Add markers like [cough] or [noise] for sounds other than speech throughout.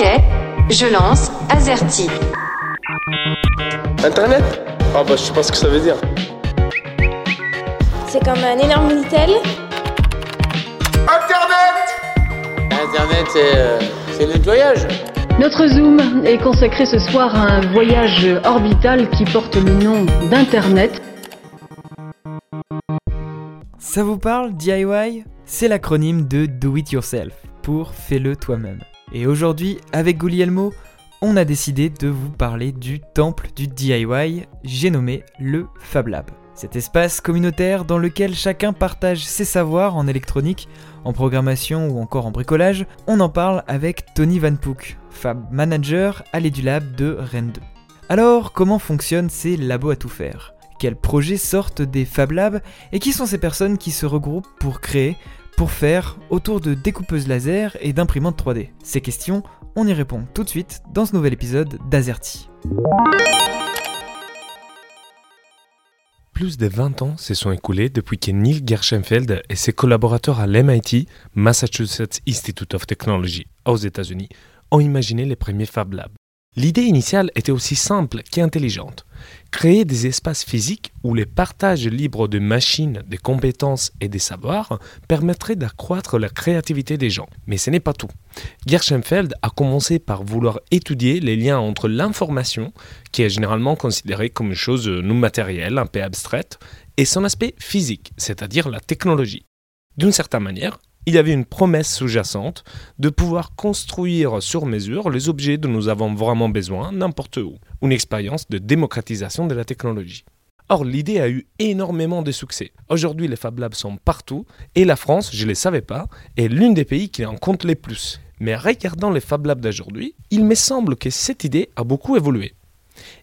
Ok, je lance Azerty. Internet? Ah bah je sais pas ce que ça veut dire. C'est comme un énorme Minitel. Internet Internet, c'est euh, c'est le nettoyage. Notre Zoom est consacré ce soir à un voyage orbital qui porte le nom d'Internet. Ça vous parle, DIY C'est l'acronyme de Do It Yourself, pour Fais-le toi-même. Et aujourd'hui, avec Guglielmo, on a décidé de vous parler du temple du DIY, j'ai nommé le Fab Lab. Cet espace communautaire dans lequel chacun partage ses savoirs en électronique, en programmation ou encore en bricolage, on en parle avec Tony Van Pook, Fab Manager à l'EduLab de Rennes 2. Alors, comment fonctionnent ces labos à tout faire? Quels projets sortent des Fab Labs? Et qui sont ces personnes qui se regroupent pour créer, pour faire, autour de découpeuses laser et d'imprimantes 3D Ces questions, on y répond tout de suite dans ce nouvel épisode d'Azerty. Plus de 20 ans se sont écoulés depuis que Neil Gershenfeld et ses collaborateurs à l'MIT, Massachusetts Institute of Technology, aux États-Unis, ont imaginé les premiers Fab Labs. L'idée initiale était aussi simple qu'intelligente. Créer des espaces physiques où les partages libres de machines, des compétences et des savoirs permettrait d'accroître la créativité des gens. Mais ce n'est pas tout. Gershenfeld a commencé par vouloir étudier les liens entre l'information, qui est généralement considérée comme une chose non matérielle, un peu abstraite, et son aspect physique, c'est-à-dire la technologie. D'une certaine manière, il y avait une promesse sous-jacente de pouvoir construire sur mesure les objets dont nous avons vraiment besoin n'importe où. Une expérience de démocratisation de la technologie. Or, l'idée a eu énormément de succès. Aujourd'hui, les Fab Labs sont partout et la France, je ne le savais pas, est l'une des pays qui en compte les plus. Mais regardant les Fab Labs d'aujourd'hui, il me semble que cette idée a beaucoup évolué.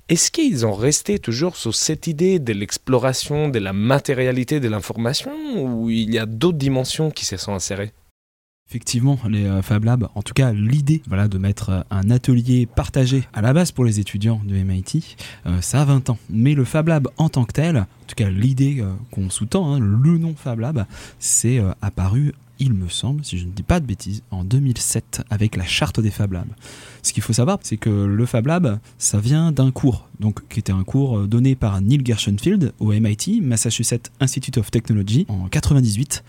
Est-ce qu'ils ont resté toujours sur cette idée de l'exploration de la matérialité de l'information ou il y a d'autres dimensions qui se sont insérées? Effectivement, les euh, Fab Labs, en tout cas l'idée de mettre euh, un atelier partagé à la base pour les étudiants de MIT, euh, ça a 20 ans. Mais le Fab Lab en tant que tel, en tout cas l'idée qu'on sous-tend, hein, le nom Fab Lab, c'est apparu il me semble, si je ne dis pas de bêtises, en 2007 avec la charte des Fab Labs. Ce qu'il faut savoir, c'est que le Fab Lab, ça vient d'un cours, donc qui était un cours donné par Neil Gershenfield au MIT, Massachusetts Institute of Technology, en 98.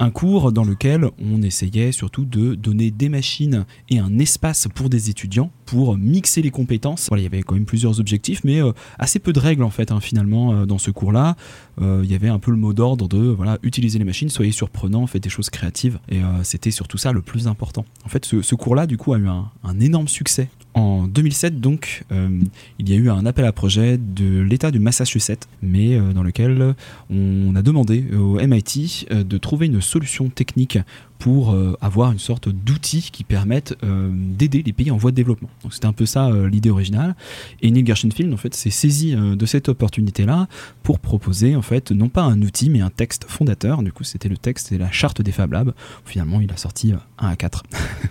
Un cours dans lequel on essayait surtout de donner des machines et un espace pour des étudiants pour mixer les compétences. Voilà, il y avait quand même plusieurs objectifs, mais euh, assez peu de règles en fait, hein, finalement, euh, dans ce cours-là. Euh, il y avait un peu le mot d'ordre de voilà, utiliser les machines, soyez surprenants, faites des choses créatives. Et c'était surtout ça le plus important. En fait, ce, cours-là, du coup, a eu un énorme succès en 2007, donc, il y a eu un appel à projet de l'État du Massachusetts, mais dans lequel on a demandé au MIT de trouver une solution technique pour euh, avoir une sorte d'outil qui permette euh, d'aider les pays en voie de développement. Donc c'était un peu ça euh, l'idée originale. Et Neil Gershenfield en fait s'est saisi de cette opportunité-là pour proposer en fait non pas un outil mais un texte fondateur. Du coup c'était le texte et la charte des Fab Labs. Finalement il a sorti un A4.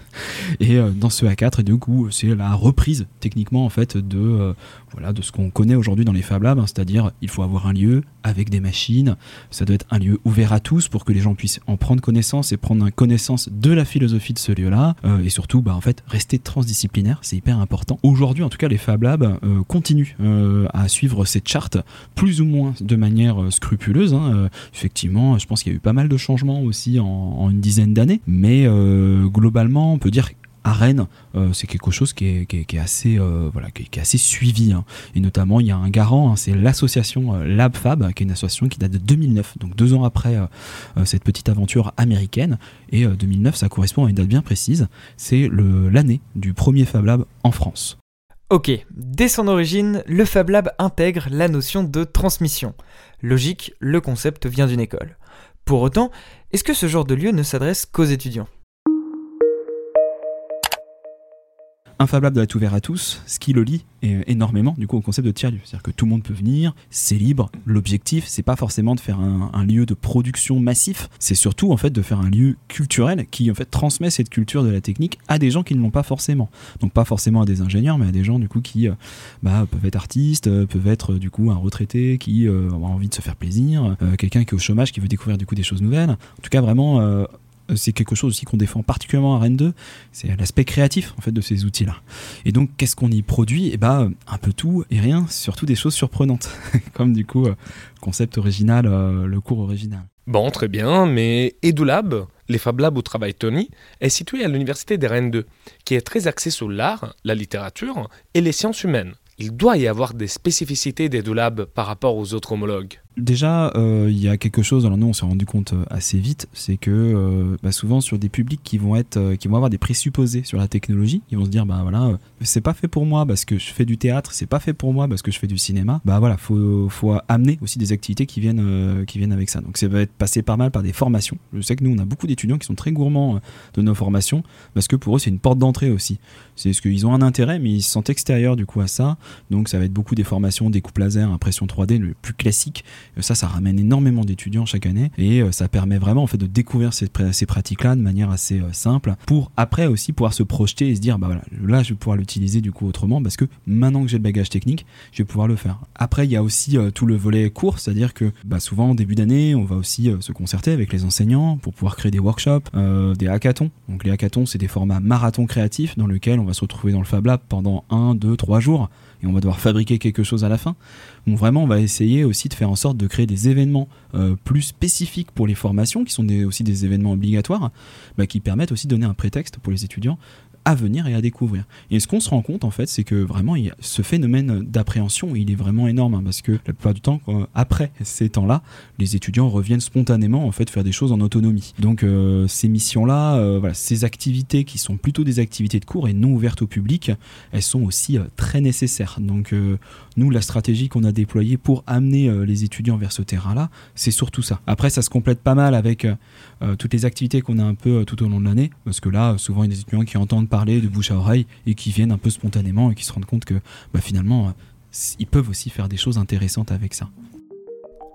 [laughs] et dans ce A4 et du coup c'est la reprise techniquement en fait de voilà de ce qu'on connaît aujourd'hui dans les Fab Labs, hein, c'est-à-dire il faut avoir un lieu avec des machines. Ça doit être un lieu ouvert à tous pour que les gens puissent en prendre connaissance et prendre connaissance de la philosophie de ce lieu-là euh, et surtout bah, en fait rester transdisciplinaire c'est hyper important aujourd'hui en tout cas les Fab Labs euh, continuent euh, à suivre cette charte plus ou moins de manière scrupuleuse hein. effectivement je pense qu'il y a eu pas mal de changements aussi en, en une dizaine d'années mais globalement on peut dire à Rennes, euh, c'est quelque chose qui est, assez, euh, suivi. Hein. Et notamment, il y a un garant, hein, c'est l'association euh, LabFab, qui est une association qui date de 2009, donc deux ans après cette petite aventure américaine. Et 2009, ça correspond à une date bien précise. C'est l'année du premier Fab Lab en France. Ok, dès son origine, le Fab Lab intègre la notion de transmission. Logique, le concept vient d'une école. Pour autant, est-ce que ce genre de lieu ne s'adresse qu'aux étudiants? Lab doit être ouvert à tous, ce qui le lie énormément du coup au concept de tiers-lieu. C'est-à-dire que tout le monde peut venir, c'est libre. L'objectif, c'est pas forcément de faire un, lieu de production massif, c'est surtout en fait de faire un lieu culturel qui en fait transmet cette culture de la technique à des gens qui ne l'ont pas forcément. Donc pas forcément à des ingénieurs, mais à des gens du coup qui euh, bah, peuvent être artistes, euh, peuvent être du coup un retraité qui euh, a envie de se faire plaisir, quelqu'un qui est au chômage qui veut découvrir du coup des choses nouvelles. En tout cas vraiment euh, c'est quelque chose aussi qu'on défend particulièrement à Rennes 2, c'est l'aspect créatif en fait de ces outils-là. Et donc qu'est-ce qu'on y produit? Eh ben un peu tout et rien, surtout des choses surprenantes, [laughs] comme du coup euh, concept original, euh, le cours original. Bon, très bien, mais EduLab, les Fab Labs où travaille Tony, est situé à l'université des Rennes 2, qui est très axé sur l'art, la littérature et les sciences humaines. Il doit y avoir des spécificités d'EduLab par rapport aux autres homologues. Déjà, euh, il y a quelque chose. Alors nous, on s'est rendu compte euh, assez vite, c'est que euh, bah, souvent sur des publics qui vont être, qui vont avoir des présupposés sur la technologie, ils vont se dire bah voilà, c'est pas fait pour moi parce que je fais du théâtre, c'est pas fait pour moi parce que je fais du cinéma. Bah voilà, faut amener aussi des activités qui viennent qui viennent avec ça. Donc ça va être passé pas mal par des formations. Je sais que nous, on a beaucoup d'étudiants qui sont très gourmands de nos formations parce que pour eux, c'est une porte d'entrée aussi. C'est ce qu'ils ont un intérêt, mais ils se sentent extérieurs du coup à ça. Donc ça va être beaucoup des formations, découpe laser, impression 3D, le plus classique. Euh, Ça, ça ramène énormément d'étudiants chaque année et euh, ça permet vraiment en fait de découvrir ces, pr- ces pratiques-là de manière assez euh, simple pour après aussi pouvoir se projeter et se dire bah voilà, là je vais pouvoir l'utiliser du coup autrement parce que maintenant que j'ai le bagage technique, je vais pouvoir le faire. Après, il y a aussi tout le volet cours, c'est-à-dire que bah, souvent en début d'année, on va aussi se concerter avec les enseignants pour pouvoir créer des workshops, des hackathons. Donc les hackathons, c'est des formats marathon créatifs dans lesquels on va se retrouver dans le Fab Lab pendant 1, 2, 3 jours et on va devoir fabriquer quelque chose à la fin. Donc vraiment, on va essayer aussi de faire en sorte de créer des événements euh, plus spécifiques pour les formations, qui sont aussi des événements obligatoires, bah, qui permettent aussi de donner un prétexte pour les étudiants à venir et à découvrir. Et ce qu'on se rend compte en fait, c'est que vraiment il y a ce phénomène d'appréhension, il est vraiment énorme hein, parce que la plupart du temps, après ces temps-là, les étudiants reviennent spontanément en fait faire des choses en autonomie. Donc euh, ces missions-là, euh, ces activités qui sont plutôt des activités de cours et non ouvertes au public, elles sont aussi euh, très nécessaires. Donc nous, la stratégie qu'on a déployée pour amener les étudiants vers ce terrain-là, c'est surtout ça. Après, ça se complète pas mal avec toutes les activités qu'on a un peu tout au long de l'année, parce que là, souvent, il y a des étudiants qui entendent parler de bouche à oreille et qui viennent un peu spontanément et qui se rendent compte que bah, finalement, euh, ils peuvent aussi faire des choses intéressantes avec ça.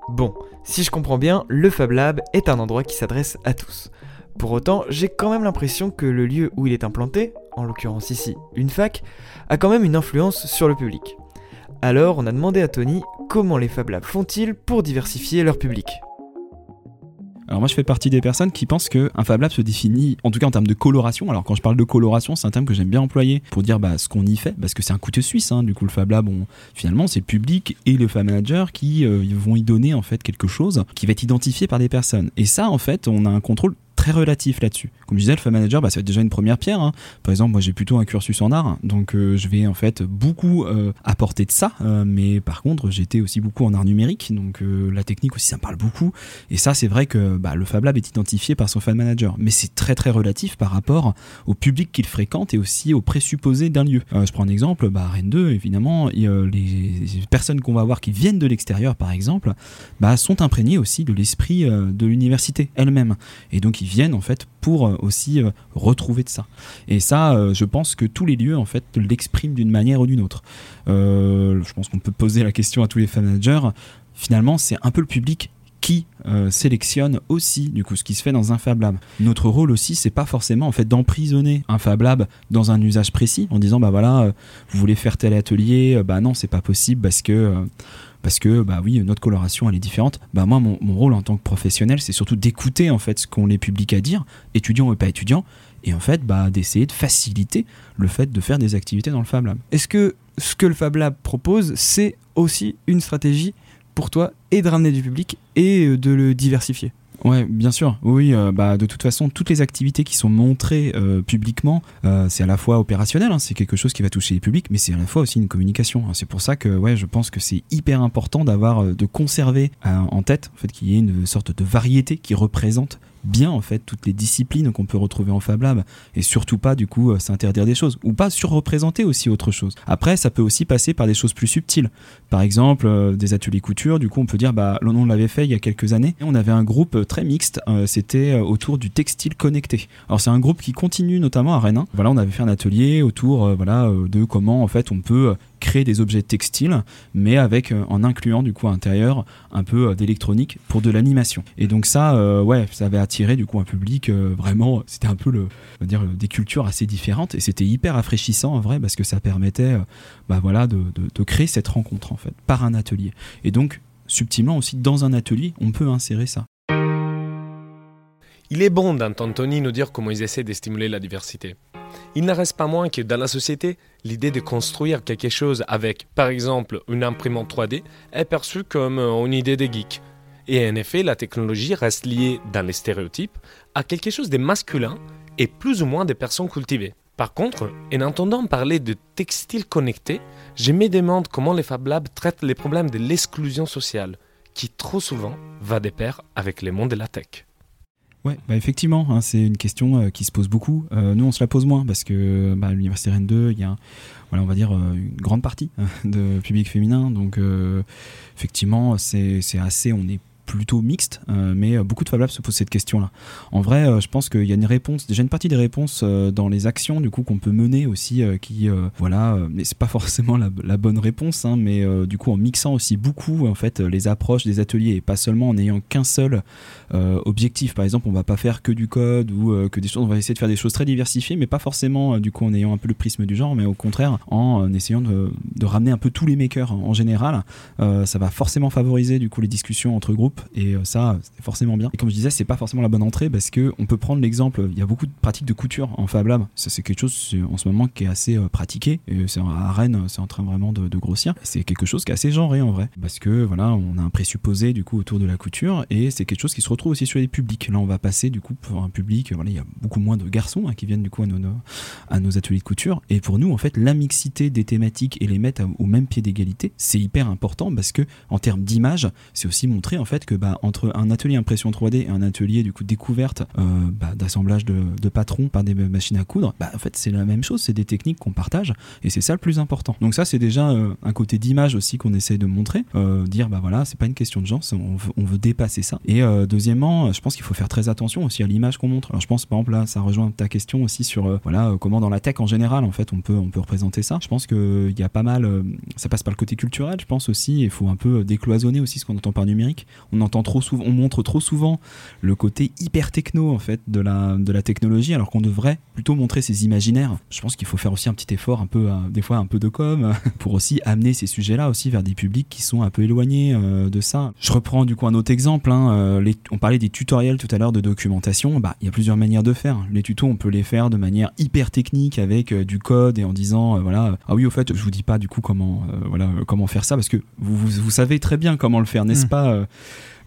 Bon, si je comprends bien, le Fab Lab est un endroit qui s'adresse à tous. Pour autant, j'ai quand même l'impression que le lieu où il est implanté, en l'occurrence ici une fac, a quand même une influence sur le public. Alors on a demandé à Tony comment les Fab Labs font-ils pour diversifier leur public. Alors moi je fais partie des personnes qui pensent que un Fab Lab se définit, en tout cas en termes de coloration. Alors quand je parle de coloration, c'est un terme que j'aime bien employer pour dire bah, ce qu'on y fait, parce que c'est un couteau suisse. Hein. Du coup le Fab Lab, finalement c'est le public et le Fab Manager qui euh, vont y donner en fait quelque chose qui va être identifié par des personnes. Et ça en fait, on a un contrôle très relatif là-dessus. Comme je disais, le Manager, bah, être déjà une première pierre. hein. Par exemple, moi j'ai plutôt un cursus en art, donc euh, je vais en fait beaucoup euh, apporter de ça. euh, mais par contre, j'étais aussi beaucoup en art numérique, donc la technique aussi ça me parle beaucoup. Et ça, c'est vrai que bah, le Fab Lab est identifié par son fan manager, mais c'est très très relatif par rapport au public qu'il fréquente et aussi aux présupposés d'un lieu. Je prends un exemple, bah, Rennes 2, évidemment, les personnes qu'on va voir qui viennent de l'extérieur, par exemple, bah, sont imprégnées aussi de l'esprit de l'université elle-même. Et donc, ils viennent en fait pour euh, aussi euh, retrouver de ça. Et ça, euh, je pense que tous les lieux en fait l'expriment d'une manière ou d'une autre. Je pense qu'on peut poser la question à tous les fan managers. Finalement, c'est un peu le public qui sélectionne aussi du coup ce qui se fait dans un Fab Lab. Notre rôle aussi, c'est pas forcément en fait d'emprisonner un Fab Lab dans un usage précis en disant bah voilà, vous voulez faire tel atelier, euh, bah non, c'est pas possible parce que parce que bah oui notre coloration elle est différente. Bah moi mon, rôle en tant que professionnel c'est surtout d'écouter en fait ce qu'ont les publics à dire étudiants ou pas étudiants et en fait bah d'essayer de faciliter le fait de faire des activités dans le Fab Lab. Est-ce que ce que le Fab Lab propose, c'est aussi une stratégie pour toi et de ramener du public et euh, de le diversifier? Ouais, bien sûr. Oui, euh, bah, de toute façon, toutes les activités qui sont montrées euh, publiquement, euh, c'est à la fois opérationnel, hein, c'est quelque chose qui va toucher les publics, mais c'est à la fois aussi une communication. C'est pour ça que, ouais, je pense que c'est hyper important d'avoir, de conserver en tête, en fait, qu'il y ait une sorte de variété qui représente bien en fait toutes les disciplines qu'on peut retrouver en Fab Lab et surtout pas du coup euh, s'interdire des choses ou pas surreprésenter aussi autre chose. Après ça peut aussi passer par des choses plus subtiles. Par exemple euh, des ateliers couture, du coup on peut dire bah on l'avait fait il y a quelques années, on avait un groupe euh, très mixte, c'était autour du textile connecté. Alors c'est un groupe qui continue notamment à Rennes. hein. Voilà, on avait fait un atelier autour voilà de comment en fait on peut créer des objets textiles, mais avec euh, en incluant du coup à l'intérieur un peu euh, d'électronique pour de l'animation. Et donc ça, euh, ouais, ça avait attiré du coup un public vraiment. C'était un peu le, dire, des cultures assez différentes et c'était hyper rafraîchissant en vrai parce que ça permettait, bah de créer cette rencontre en fait par un atelier. Et donc subtilement aussi dans un atelier, on peut insérer ça. Il est bon d'entendre Tony nous dire comment ils essaient de stimuler la diversité. Il ne reste pas moins que dans la société, l'idée de construire quelque chose avec, par exemple, une imprimante 3D est perçue comme une idée de geek. Et en effet, la technologie reste liée, dans les stéréotypes, à quelque chose de masculin et plus ou moins de personnes cultivées. Par contre, en entendant parler de textiles connectés, je me demande comment les Fab Labs traitent les problèmes de l'exclusion sociale, qui trop souvent va de pair avec les mondes de la tech. Ouais, bah effectivement, hein, c'est une question euh, qui se pose beaucoup. Euh, nous, on se la pose moins parce que bah, l'université Rennes 2, il y a, voilà, on va dire euh, une grande partie de public féminin. Donc, effectivement, c'est assez, on est plutôt mixte, euh, mais euh, beaucoup de Fab Labs se posent cette question-là. En vrai, euh, je pense qu'il y a une réponse, déjà une partie des réponses dans les actions du coup qu'on peut mener aussi, qui voilà, mais c'est pas [laughs] forcément la, bonne réponse, hein, mais du coup en mixant aussi beaucoup en fait les approches des ateliers et pas seulement en ayant qu'un seul objectif. Par exemple, on va pas faire que du code ou que des choses, on va essayer de faire des choses très diversifiées, mais pas forcément du coup en ayant un peu le prisme du genre, mais au contraire en essayant de, de ramener un peu tous les makers en général. ça va forcément favoriser du coup les discussions entre groupes et euh, ça c'est forcément bien. Et comme je disais c'est pas forcément la bonne entrée parce que on peut prendre l'exemple il y a beaucoup de pratiques de couture en Fab Lab. Ça c'est quelque chose en ce moment qui est assez euh, pratiqué. C'est à Rennes c'est en train vraiment de, grossir. C'est quelque chose qui est assez genré en vrai. Parce que voilà on a un présupposé du coup autour de la couture et c'est quelque chose qui se retrouve aussi sur les publics. Là on va passer du coup pour un public voilà il y a beaucoup moins de garçons hein, qui viennent du coup à nos, à nos ateliers de couture. Et pour nous en fait la mixité des thématiques et les mettre au même pied d'égalité c'est hyper important parce que en termes d'image c'est aussi montrer en fait bah, entre un atelier impression 3D et un atelier du coup découverte euh, bah, d'assemblage de, patrons par des machines à coudre, bah, en fait c'est la même chose, c'est des techniques qu'on partage et c'est ça le plus important. Donc ça c'est déjà euh, un côté d'image aussi qu'on essaie de montrer, euh, dire bah voilà c'est pas une question de genre, on veut, on veut, dépasser ça. Et deuxièmement, je pense qu'il faut faire très attention aussi à l'image qu'on montre. Alors je pense par exemple là ça rejoint ta question aussi sur voilà comment dans la tech en général en fait on peut on peut représenter ça. Je pense qu'il y a pas mal, ça passe par le côté culturel, je pense aussi. Il faut un peu décloisonner aussi ce qu'on entend par numérique. On entend trop souvent, on montre trop souvent le côté hyper techno en fait de la, de la technologie, alors qu'on devrait plutôt montrer ces imaginaires. Je pense qu'il faut faire aussi un petit effort, un peu, euh, des fois un peu de com, [laughs] pour aussi amener ces sujets-là aussi vers des publics qui sont un peu éloignés euh, de ça. Je reprends du coup un autre exemple. Hein, euh, on parlait des tutoriels tout à l'heure de documentation. Bah, il y a plusieurs manières de faire. Les tutos, on peut les faire de manière hyper technique avec du code et en disant voilà ah oui au fait je vous dis pas du coup comment voilà comment faire ça parce que vous, vous, savez très bien comment le faire n'est-ce mmh. pas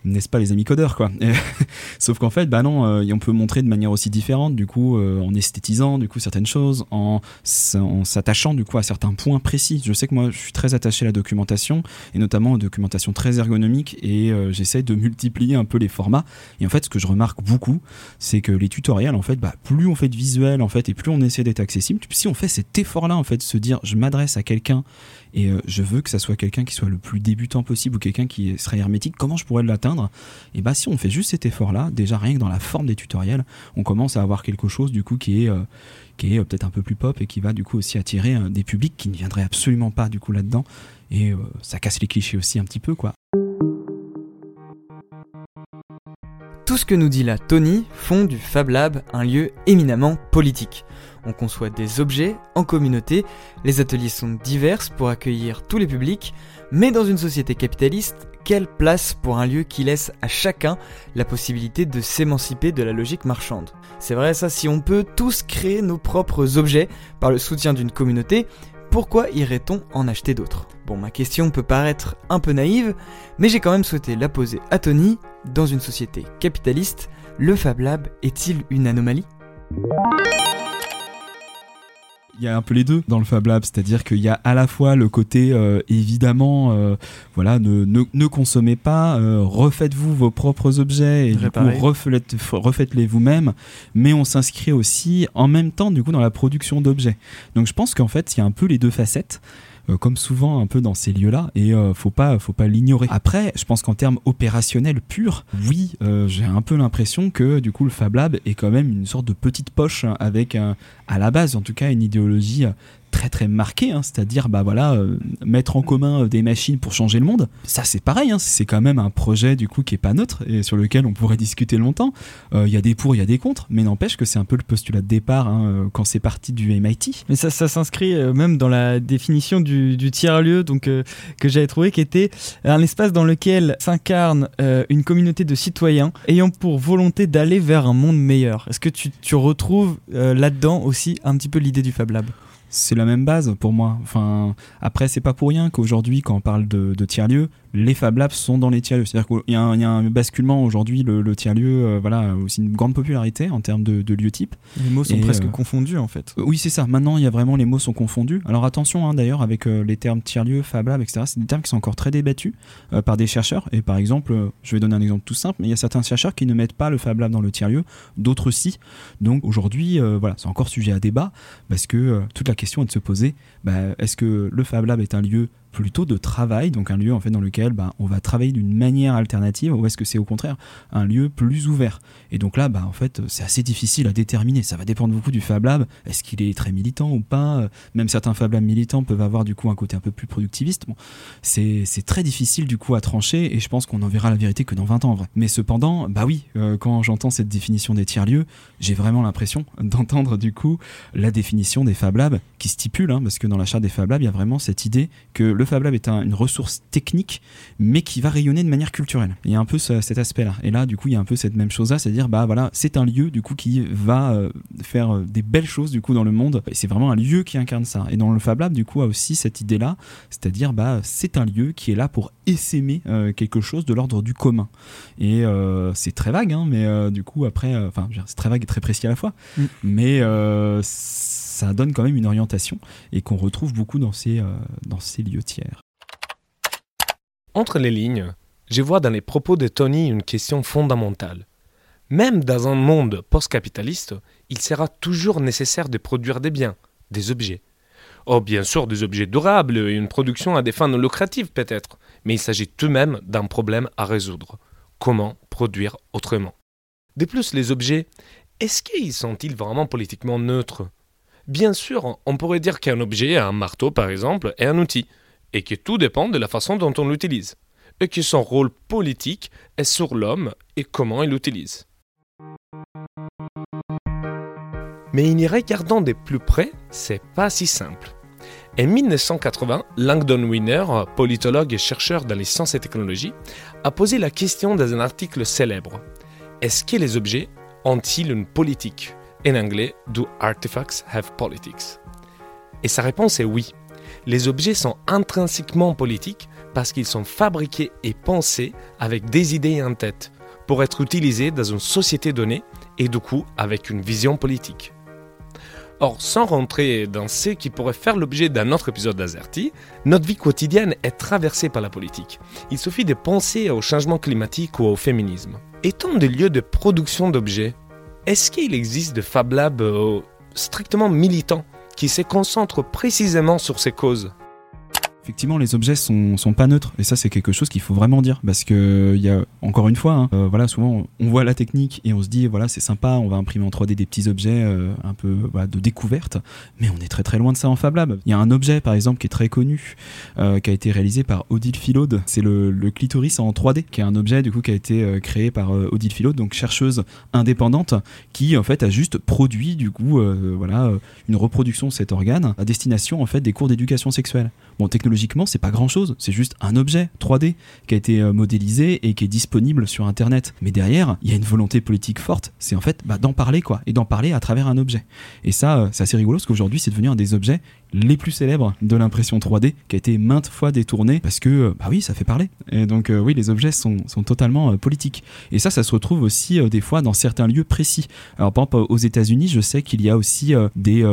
n'est-ce pas les amis codeurs quoi? [laughs] Sauf qu'en fait, bah non, euh, on peut montrer de manière aussi différente, du coup, euh, en esthétisant du coup certaines choses, en, s'attachant du coup à certains points précis. Je sais que moi, je suis très attaché à la documentation et notamment aux documentations très ergonomiques et euh, j'essaie de multiplier un peu les formats. Et en fait, ce que je remarque beaucoup, c'est que les tutoriels, en fait, bah, plus on fait de visuel en fait et plus on essaie d'être accessible. Si on fait cet effort-là, en fait, de se dire, je m'adresse à quelqu'un et euh, je veux que ça soit quelqu'un qui soit le plus débutant possible ou quelqu'un qui serait hermétique. Comment je pourrais l'atteindre? Et bah si on fait juste cet effort-là, déjà rien que dans la forme des tutoriels, on commence à avoir quelque chose du coup qui est euh, euh, peut-être un peu plus pop et qui va du coup aussi attirer des publics qui ne viendraient absolument pas du coup là-dedans. Et ça casse les clichés aussi un petit peu quoi. Tout ce que nous dit là Tony font du Fab Lab un lieu éminemment politique. On conçoit des objets en communauté, les ateliers sont divers pour accueillir tous les publics, mais dans une société capitaliste, quelle place pour un lieu qui laisse à chacun la possibilité de s'émanciper de la logique marchande? C'est vrai ça, si on peut tous créer nos propres objets par le soutien d'une communauté, pourquoi irait-on en acheter d'autres? Bon, ma question peut paraître un peu naïve, mais j'ai quand même souhaité la poser à Tony. Dans une société capitaliste, le Fab Lab est-il une anomalie? Il y a un peu les deux dans le Fab Lab, c'est-à-dire qu'il y a à la fois le côté euh, évidemment, euh, voilà, ne, ne, consommez pas, euh, refaites-vous vos propres objets et du coup refaites-les vous-même, mais on s'inscrit aussi en même temps du coup dans la production d'objets. Donc je pense qu'en fait il y a un peu les deux facettes. Euh, comme souvent un peu dans ces lieux-là, et euh, faut pas, faut pas l'ignorer. Après, je pense qu'en termes opérationnels purs, oui, euh, j'ai un peu l'impression que du coup le Fab Lab est quand même une sorte de petite poche avec à la base en tout cas une idéologie très très marqué, hein, c'est-à-dire bah voilà euh, mettre en commun des machines pour changer le monde. Ça c'est pareil, hein, c'est quand même un projet du coup qui est pas neutre et sur lequel on pourrait discuter longtemps. Il y a des pour, il y a des contre, mais n'empêche que c'est un peu le postulat de départ hein, quand c'est parti du MIT. Mais ça, s'inscrit même dans la définition du, du tiers-lieu, donc que j'avais trouvé qui était un espace dans lequel s'incarne une communauté de citoyens ayant pour volonté d'aller vers un monde meilleur. Est-ce que tu, tu retrouves là-dedans aussi un petit peu l'idée du Fab Lab? C'est la même base pour moi. Enfin, après, c'est pas pour rien qu'aujourd'hui, quand on parle de, de tiers-lieux, les Fab Labs sont dans les tiers-lieux. C'est-à-dire qu'il y, a un basculement aujourd'hui, le, tiers-lieu euh, voilà, a aussi une grande popularité en termes de, de lieu type. Les mots sont presque euh, confondus en fait. oui, c'est ça. Maintenant, il y a vraiment les mots sont confondus. Alors attention hein, d'ailleurs avec euh, les termes tiers-lieu, Fab Lab, etc. C'est des termes qui sont encore très débattus par des chercheurs. Et par exemple, je vais donner un exemple tout simple, mais il y a certains chercheurs qui ne mettent pas le Fab Lab dans le tiers-lieu, d'autres si. Donc aujourd'hui, voilà, c'est encore sujet à débat parce que toute la question est de se poser bah, est-ce que le Fab Lab est un lieu plutôt de travail, donc un lieu en fait dans lequel bah, on va travailler d'une manière alternative, ou est-ce que c'est au contraire un lieu plus ouvert? Et donc là, bah, en fait, c'est assez difficile à déterminer. Ça va dépendre beaucoup du Fab Lab. Est-ce qu'il est très militant ou pas? Même certains Fab Labs militants peuvent avoir du coup un côté un peu plus productiviste. Bon, c'est très difficile du coup à trancher, et je pense qu'on en verra la vérité que dans 20 ans en vrai. Mais cependant, bah oui, euh, quand j'entends cette définition des tiers lieux, j'ai vraiment l'impression [laughs] d'entendre du coup la définition des Fab Labs qui stipule, hein, parce que dans la charte des Fab Labs, il y a vraiment cette idée que le le Fab Lab est une ressource technique, mais qui va rayonner de manière culturelle. Il y a un peu cet aspect-là. Et là, du coup, il y a un peu cette même chose-là, c'est-à-dire, bah voilà, c'est un lieu, du coup, qui va euh, faire euh, des belles choses, du coup, dans le monde. Et c'est vraiment un lieu qui incarne ça. Et dans le Fab Lab, du coup, a aussi cette idée-là, c'est-à-dire, bah, c'est un lieu qui est là pour essaimer euh, quelque chose de l'ordre du commun. Et c'est très vague, hein, mais du coup, après, enfin, c'est très vague et très précis à la fois. Mm. Mais ça donne quand même une orientation et qu'on retrouve beaucoup dans ces, euh, dans ces lieux tiers. Entre les lignes, je vois dans les propos de Tony une question fondamentale. Même dans un monde post-capitaliste, il sera toujours nécessaire de produire des biens, des objets. Oh, bien sûr, des objets durables et une production à des fins lucratives peut-être, mais il s'agit tout de même d'un problème à résoudre. Comment produire autrement? De plus, les objets, est-ce qu'ils sont-ils vraiment politiquement neutres? Bien sûr, on pourrait dire qu'un objet, un marteau par exemple, est un outil, et que tout dépend de la façon dont on l'utilise, et que son rôle politique est sur l'homme et comment il l'utilise. Mais en y regardant de plus près, c'est pas si simple. En 1980, Langdon Winner, politologue et chercheur dans les sciences et technologies, a posé la question dans un article célèbre. Est-ce que les objets ont-ils une politique? En anglais, Do artifacts have politics? Et sa réponse est oui. Les objets sont intrinsèquement politiques parce qu'ils sont fabriqués et pensés avec des idées en tête pour être utilisés dans une société donnée et du coup avec une vision politique. Or, sans rentrer dans ce qui pourrait faire l'objet d'un autre épisode d'Azerty, notre vie quotidienne est traversée par la politique. Il suffit de penser au changement climatique ou au féminisme. Étant des lieux de production d'objets, est-ce qu'il existe de Fab Labs euh, strictement militants qui se concentrent précisément sur ces causes? Effectivement, les objets sont, sont pas neutres et ça c'est quelque chose qu'il faut vraiment dire parce que il y a encore une fois, hein, euh, voilà, souvent on voit la technique et on se dit voilà c'est sympa, on va imprimer en 3D des petits objets euh, un peu de découverte, mais on est très très loin de ça en Fab Lab. Il y a un objet par exemple qui est très connu, euh, qui a été réalisé par Odile Philaude, c'est le, le, clitoris en 3D, qui est un objet du coup qui a été créé par Odile Philaude, donc chercheuse indépendante, qui en fait a juste produit du coup voilà une reproduction de cet organe à destination en fait des cours d'éducation sexuelle. Bon, technologiquement, c'est pas grand chose, c'est juste un objet 3D qui a été euh, modélisé et qui est disponible sur Internet. Mais derrière, il y a une volonté politique forte, c'est en fait bah, d'en parler quoi, et d'en parler à travers un objet. Et ça, euh, c'est assez rigolo parce qu'aujourd'hui, c'est devenu un des objets les plus célèbres de l'impression 3D qui a été maintes fois détourné parce que, euh, bah oui, ça fait parler. Et donc, oui, les objets sont, sont totalement politiques. Et ça, ça se retrouve aussi des fois dans certains lieux précis. Alors, par exemple, aux États-Unis, je sais qu'il y a aussi des,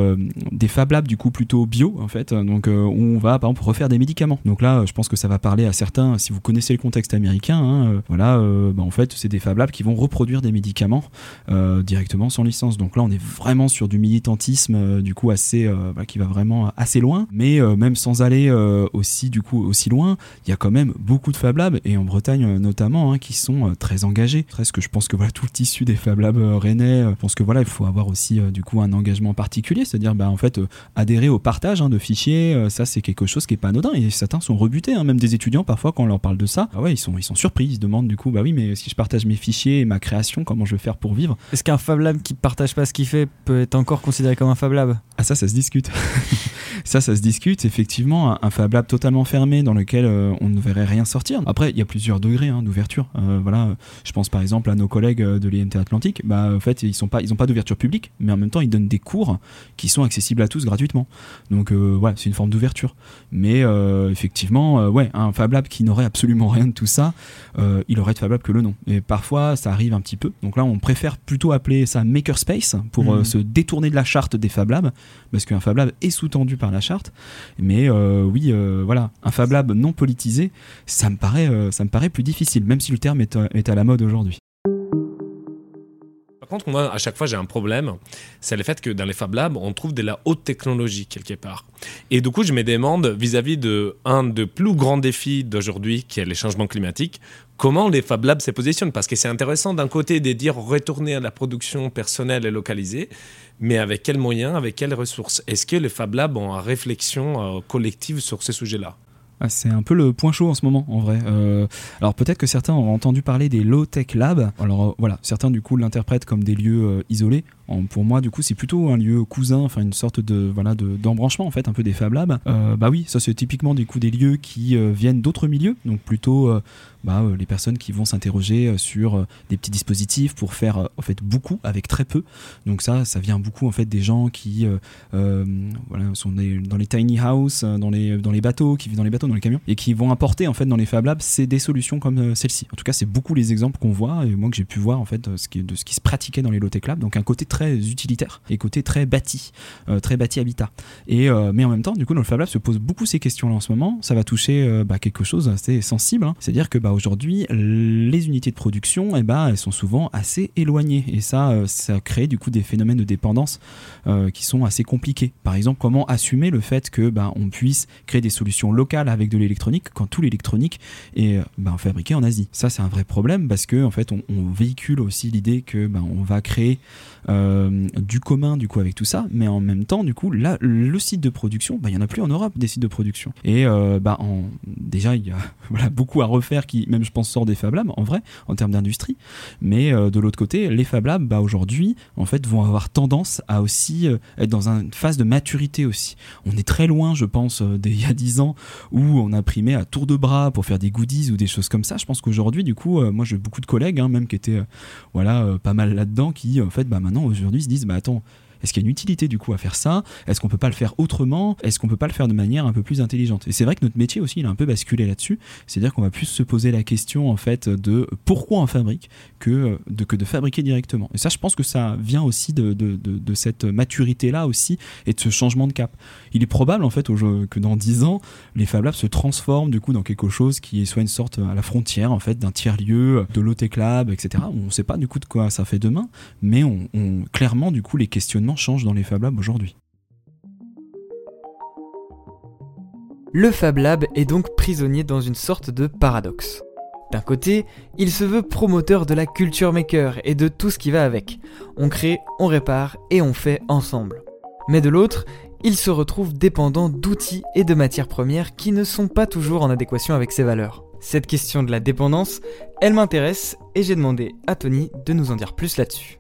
des Fab Labs du coup plutôt bio en fait, donc où on va par pour refaire des médicaments. Donc là, je pense que ça va parler à certains, si vous connaissez le contexte américain, hein, euh, voilà, euh, bah, en fait, c'est des Fab Labs qui vont reproduire des médicaments euh, directement sans licence. Donc là, on est vraiment sur du militantisme, du coup, assez, bah, qui va vraiment assez loin, mais euh, même sans aller euh, aussi du coup aussi loin, il y a quand même beaucoup de Fab Labs et en Bretagne euh, notamment hein, qui sont très engagés. Presque, je pense que voilà tout le tissu des Fab Labs rennais, je pense que voilà il faut avoir aussi du coup un engagement particulier, c'est-à-dire bah en fait adhérer au partage hein, de fichiers, ça c'est quelque chose qui est pas anodin et certains sont rebutés, hein, même des étudiants parfois quand on leur parle de ça, ah ouais ils sont ils sont surpris, ils se demandent du coup bah oui mais si je partage mes fichiers et ma création, comment je vais faire pour vivre? Est-ce qu'un Fab Lab qui partage pas ce qu'il fait peut être encore considéré comme un Fab Lab? Ah ça, ça se discute. [laughs] ça, ça se discute. Effectivement, un, un Fab Lab totalement fermé dans lequel euh, on ne verrait rien sortir. Après, il y a plusieurs degrés hein, d'ouverture. Euh, voilà, je pense par exemple à nos collègues euh, de l'IMT Atlantique. Bah, en fait, ils sont pas, ils ont pas d'ouverture publique, mais en même temps, ils donnent des cours qui sont accessibles à tous gratuitement. Donc, ouais, c'est une forme d'ouverture. Mais effectivement, ouais, un Fab Lab qui n'aurait absolument rien de tout ça, il aurait de Fab Lab que le nom. Et parfois, ça arrive un petit peu. Donc là, on préfère plutôt appeler ça Makerspace pour Mhm. se détourner de la charte des Fab Labs, parce qu'un Fab Lab est sous-tendu par la charte. Mais euh, oui, euh, voilà, un Fab Lab non politisé, ça me paraît, euh, ça me paraît plus difficile, même si le terme est à la mode aujourd'hui. Contre, moi, à chaque fois, j'ai un problème. C'est le fait que dans les Fab Labs, on trouve de la haute technologie quelque part. Et du coup, je me demande, vis-à-vis de un des plus grands défis d'aujourd'hui, qui est les changements climatiques, comment les Fab Labs se positionnent? Parce que c'est intéressant d'un côté de dire retourner à la production personnelle et localisée, mais avec quels moyens, avec quelles ressources? Est-ce que les Fab Labs ont une réflexion euh, collective sur ces sujets-là? C'est un peu le point chaud en ce moment, en vrai. Euh, alors peut-être que certains ont entendu parler des low-tech labs. Alors euh, voilà, certains du coup l'interprètent comme des lieux euh, isolés. En- pour moi, du coup, c'est plutôt un lieu cousin, enfin une sorte de voilà de d'embranchement en fait, un peu des Fab Labs. Bah oui, ça c'est typiquement du coup des lieux qui viennent d'autres milieux, donc plutôt bah, euh, les personnes qui vont s'interroger euh, sur euh, des petits dispositifs pour faire en fait beaucoup avec très peu. Donc ça, ça vient beaucoup en fait des gens qui voilà, sont dans les tiny house, dans les, dans les bateaux, qui vivent dans les bateaux, dans les camions, et qui vont apporter en fait dans les Fab Labs, c'est des solutions comme celle-ci. En tout cas, c'est beaucoup les exemples qu'on voit, et moi que j'ai pu voir en fait de ce qui se pratiquait dans les low-tech labs, donc un côté très utilitaire et côté très bâti, très bâti habitat. Et, mais en même temps, du coup, dans le Fab Lab se pose beaucoup ces questions-là en ce moment. Ça va toucher bah, quelque chose d'assez sensible, hein. c'est-à-dire que bah, aujourd'hui, les unités de production, eh ben, elles sont souvent assez éloignées, et ça, euh, ça crée du coup des phénomènes de dépendance euh, qui sont assez compliqués. Par exemple, comment assumer le fait que bah, on puisse créer des solutions locales avec de l'électronique quand tout l'électronique est euh, bah, fabriqué en Asie? Ça, c'est un vrai problème parce que en fait, on, véhicule aussi l'idée que bah, on va créer du commun du coup avec tout ça, mais en même temps, du coup, là, le site de production, bah, il y en a plus en Europe des sites de production. Et euh, bah, déjà, il y a [laughs] voilà beaucoup à refaire qui, même je pense, sort des Fab Labs en vrai en termes d'industrie. Mais euh, de l'autre côté, les Fab Labs, bah, aujourd'hui, en fait, vont avoir tendance à aussi euh, être dans une phase de maturité aussi. On est très loin, je pense, euh, d'il y a 10 ans où on imprimait à tour de bras pour faire des goodies ou des choses comme ça. Je pense qu'aujourd'hui, du coup, moi j'ai beaucoup de collègues, hein, même qui étaient voilà, pas mal là-dedans, qui en fait, bah, maintenant, aujourd'hui, se disent, bah attends, est-ce qu'il y a une utilité du coup à faire ça? Est-ce qu'on peut pas le faire autrement? Est-ce qu'on peut pas le faire de manière un peu plus intelligente? Et c'est vrai que notre métier aussi, il a un peu basculé là-dessus. C'est-à-dire qu'on va plus se poser la question en fait de pourquoi on fabrique que de, que de fabriquer directement. Et ça, je pense que ça vient aussi de, de, de, cette maturité-là aussi et de ce changement de cap. Il est probable en fait que dans 10 ans, les Fab Labs se transforment du coup dans quelque chose qui soit une sorte à la frontière en fait d'un tiers-lieu, de low-tech lab, etc. On ne sait pas du coup de quoi ça fait demain, mais on- clairement du coup les questionnements changent dans les Fab Labs aujourd'hui. Le Fab Lab est donc prisonnier dans une sorte de paradoxe. D'un côté, il se veut promoteur de la culture maker et de tout ce qui va avec. On crée, on répare et on fait ensemble. Mais de l'autre, il se retrouve dépendant d'outils et de matières premières qui ne sont pas toujours en adéquation avec ses valeurs. Cette question de la dépendance, elle m'intéresse et j'ai demandé à Tony de nous en dire plus là-dessus.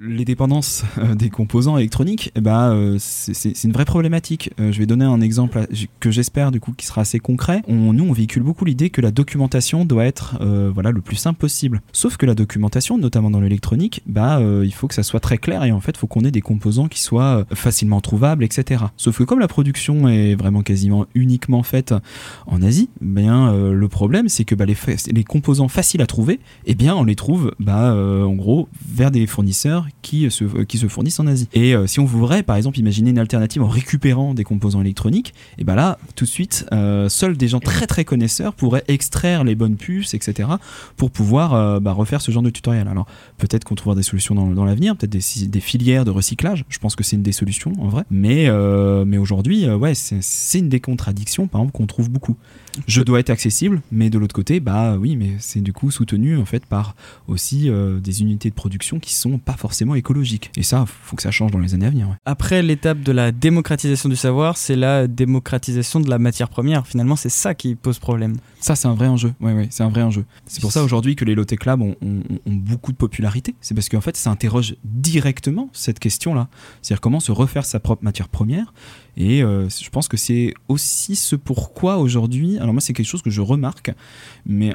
Les dépendances [laughs] euh, des composants électroniques, eh ben, euh, c'est une vraie problématique. Euh, je vais donner un exemple que j'espère du coup qui sera assez concret. On, nous, on véhicule beaucoup l'idée que la documentation doit être voilà le plus simple possible. Sauf que la documentation, notamment dans l'électronique, bah, il faut que ça soit très clair et en fait, il faut qu'on ait des composants qui soient facilement trouvables, etc. Sauf que comme la production est vraiment quasiment uniquement faite en Asie, bien le problème c'est que bah, les, les composants faciles à trouver, eh bien on les trouve bah, en gros vers des fournisseurs qui se, qui se fournissent en Asie. Et si on voudrait, par exemple, imaginer une alternative en récupérant des composants électroniques, et ben là, tout de suite, seuls des gens très très connaisseurs pourraient extraire les bonnes puces, etc., pour pouvoir bah, refaire ce genre de tutoriel. Alors peut-être qu'on trouvera des solutions dans, dans l'avenir, peut-être des, des, filières de recyclage. Je pense que c'est une des solutions en vrai. Mais, mais aujourd'hui, ouais, c'est une des contradictions, par exemple, qu'on trouve beaucoup. Je dois être accessible, mais de l'autre côté, bah oui, mais c'est du coup soutenu en fait par aussi euh, des unités de production qui sont pas forcément écologiques. Et ça, faut que ça change dans les années à venir. Après l'étape de la démocratisation du savoir, c'est la démocratisation de la matière première. Finalement, c'est ça qui pose problème. Ça, c'est un vrai enjeu. Ouais, ouais, c'est un vrai enjeu. C'est pour ça aujourd'hui que les low-tech labs ont, beaucoup de popularité. C'est parce qu'en fait, ça interroge directement cette question-là. C'est-à-dire comment se refaire sa propre matière première. Et euh, je pense que c'est aussi ce pourquoi aujourd'hui alors moi, c'est quelque chose que je remarque, mais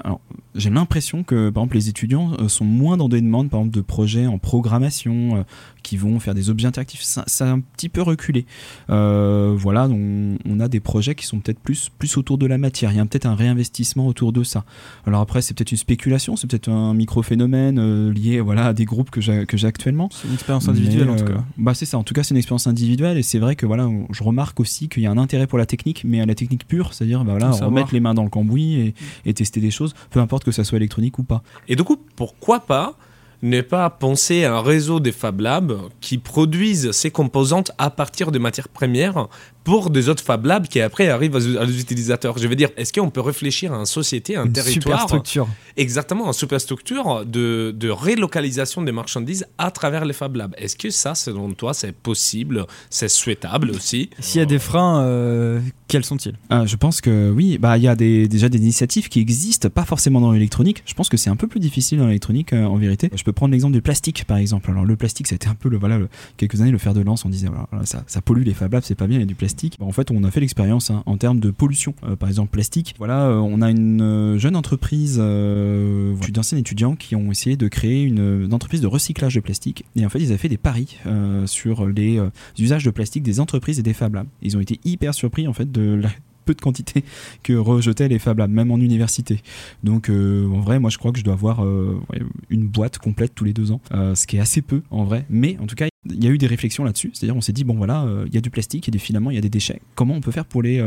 j'ai l'impression que, par exemple, les étudiants euh, sont moins dans des demandes, par exemple, de projets en programmation, euh, qui vont faire des objets interactifs. Ça, a un petit peu reculé. Euh, voilà, on, on, a des projets qui sont peut-être plus, plus autour de la matière. Il y a peut-être un réinvestissement autour de ça. Alors après, c'est peut-être une spéculation, c'est peut-être un micro-phénomène lié voilà, à des groupes que j'ai actuellement. C'est une expérience individuelle en tout cas. Bah, c'est ça, en tout cas, c'est une expérience individuelle et c'est vrai que voilà, je remarque aussi qu'il y a un intérêt pour la technique, mais à la technique pure, c'est-à-dire bah, voilà, remettre les mains dans le cambouis et, et tester des choses, peu importe que ça soit électronique ou pas. Et du coup, pourquoi pas n'est pas penser à un réseau des Fab Labs qui produisent ces composantes à partir de matières premières pour des autres Fab Labs qui après arrivent à aux utilisateurs. Je veux dire, est-ce qu'on peut réfléchir à une société, un une territoire superstructure. Exactement, une superstructure de, de relocalisation des marchandises à travers les Fab Labs. Est-ce que ça, selon toi, c'est possible, c'est souhaitable aussi S'il y a des freins, euh, quels sont-ils? Ah, Je pense que oui, bah il y a des, déjà des initiatives qui existent, pas forcément dans l'électronique. Je pense que c'est un peu plus difficile dans l'électronique euh, en vérité. Je peux prendre l'exemple du plastique par exemple. Alors le plastique, c'était un peu le voilà quelques années le fer de lance. On disait voilà, ça, ça, pollue les Fab Labs, c'est pas bien, il y a du plastique. Bah, en fait, on a fait l'expérience hein, en termes de pollution. Euh, par exemple plastique. Voilà, on a une jeune entreprise euh, d'anciens étudiants qui ont essayé de créer une, entreprise de recyclage de plastique. Et en fait, ils avaient fait des paris sur les usages de plastique des entreprises et des Fab Labs. Ils ont été hyper surpris en fait de la [laughs] peu de quantité que rejetaient les Fab Labs, même en université. Donc euh, en vrai, moi je crois que je dois avoir euh, une boîte complète tous les deux ans, euh, ce qui est assez peu en vrai. Mais en tout cas, il y a eu des réflexions là-dessus. C'est-à-dire, on s'est dit bon voilà, il y a du plastique, il y a des filaments, il y a des déchets. Comment on peut faire pour les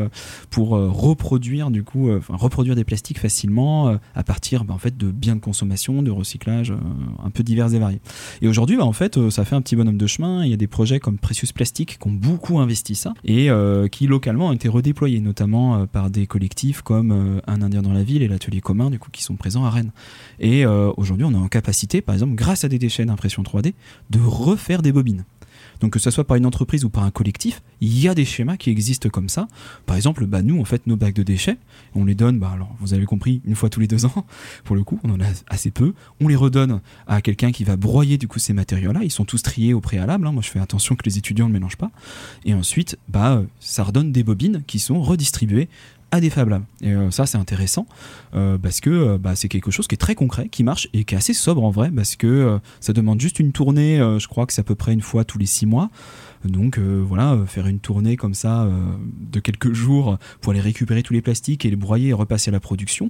pour reproduire du coup, reproduire des plastiques facilement à partir bah, en fait de biens de consommation, de recyclage, un peu divers et variés. Et aujourd'hui, bah, en fait, ça fait un petit bonhomme de chemin. Il y a des projets comme Precious Plastic qui ont beaucoup investi ça et qui localement ont été redéployés, notamment euh, par des collectifs comme euh, Un Indien dans la ville et l'Atelier commun, du coup, qui sont présents à Rennes. Et euh, aujourd'hui, on est en capacité, par exemple, grâce à des déchets d'impression 3D, de refaire des Donc que ce soit par une entreprise ou par un collectif, il y a des schémas qui existent comme ça. Par exemple, bah, nous, en fait, nos bacs de déchets, on les donne, bah, alors vous avez compris, une fois tous les deux [laughs] ans, pour le coup, on en a assez peu. On les redonne à quelqu'un qui va broyer du coup ces matériaux-là. Ils sont tous triés au préalable. Hein. Moi, je fais attention que les étudiants ne mélangent pas. Et ensuite, bah, ça redonne des bobines qui sont redistribuées à des Fab. Et euh, ça, c'est intéressant euh, parce que euh, bah, c'est quelque chose qui est très concret, qui marche et qui est assez sobre en vrai parce que ça demande juste une tournée, je crois que c'est à peu près une fois tous les six mois. Donc voilà, faire une tournée comme ça de quelques jours pour aller récupérer tous les plastiques et les broyer et repasser à la production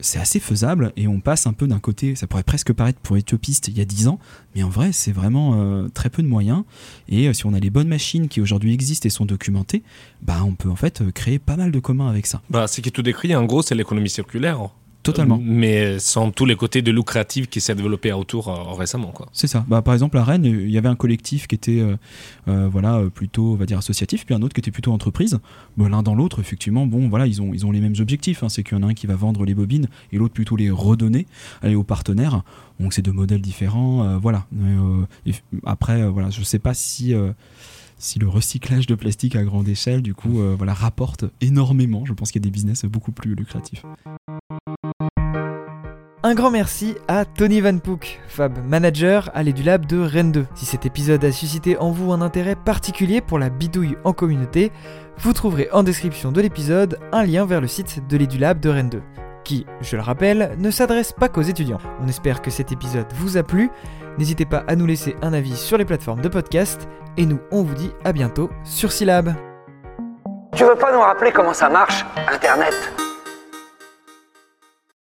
c'est assez faisable et on passe un peu d'un côté, ça pourrait presque paraître pour éthiopiste il y a 10 ans, mais en vrai c'est vraiment euh, très peu de moyens et euh, si on a les bonnes machines qui aujourd'hui existent et sont documentées, bah on peut en fait euh, créer pas mal de communs avec ça. Bah, ce qui est tout décrit en gros c'est l'économie circulaire. Totalement. mais sans tous les côtés de lucratifs qui s'est développé autour euh, récemment. Quoi. C'est ça. Bah, par exemple, à Rennes, il y avait un collectif qui était euh, euh, voilà, plutôt on va dire, associatif, puis un autre qui était plutôt entreprise. Bah, L'un dans l'autre, effectivement, bon, voilà, ils, ont, ils ont les mêmes objectifs. Hein. c'est qu'il y en a un qui va vendre les bobines et l'autre plutôt les redonner aller aux partenaires. Donc c'est deux modèles différents. voilà. après, voilà, je ne sais pas si si le recyclage de plastique à grande échelle, du coup, voilà, rapporte énormément. Je pense qu'il y a des business beaucoup plus lucratifs. Un grand merci à Tony Van Pook, Fab Manager à l'EduLab de Rennes 2. Si cet épisode a suscité en vous un intérêt particulier pour la bidouille en communauté, vous trouverez en description de l'épisode un lien vers le site de l'EduLab de Rennes 2, qui, je le rappelle, ne s'adresse pas qu'aux étudiants. On espère que cet épisode vous a plu. N'hésitez pas à nous laisser un avis sur les plateformes de podcast, et nous, on vous dit à bientôt sur Syllab. Tu veux pas nous rappeler comment ça marche, Internet?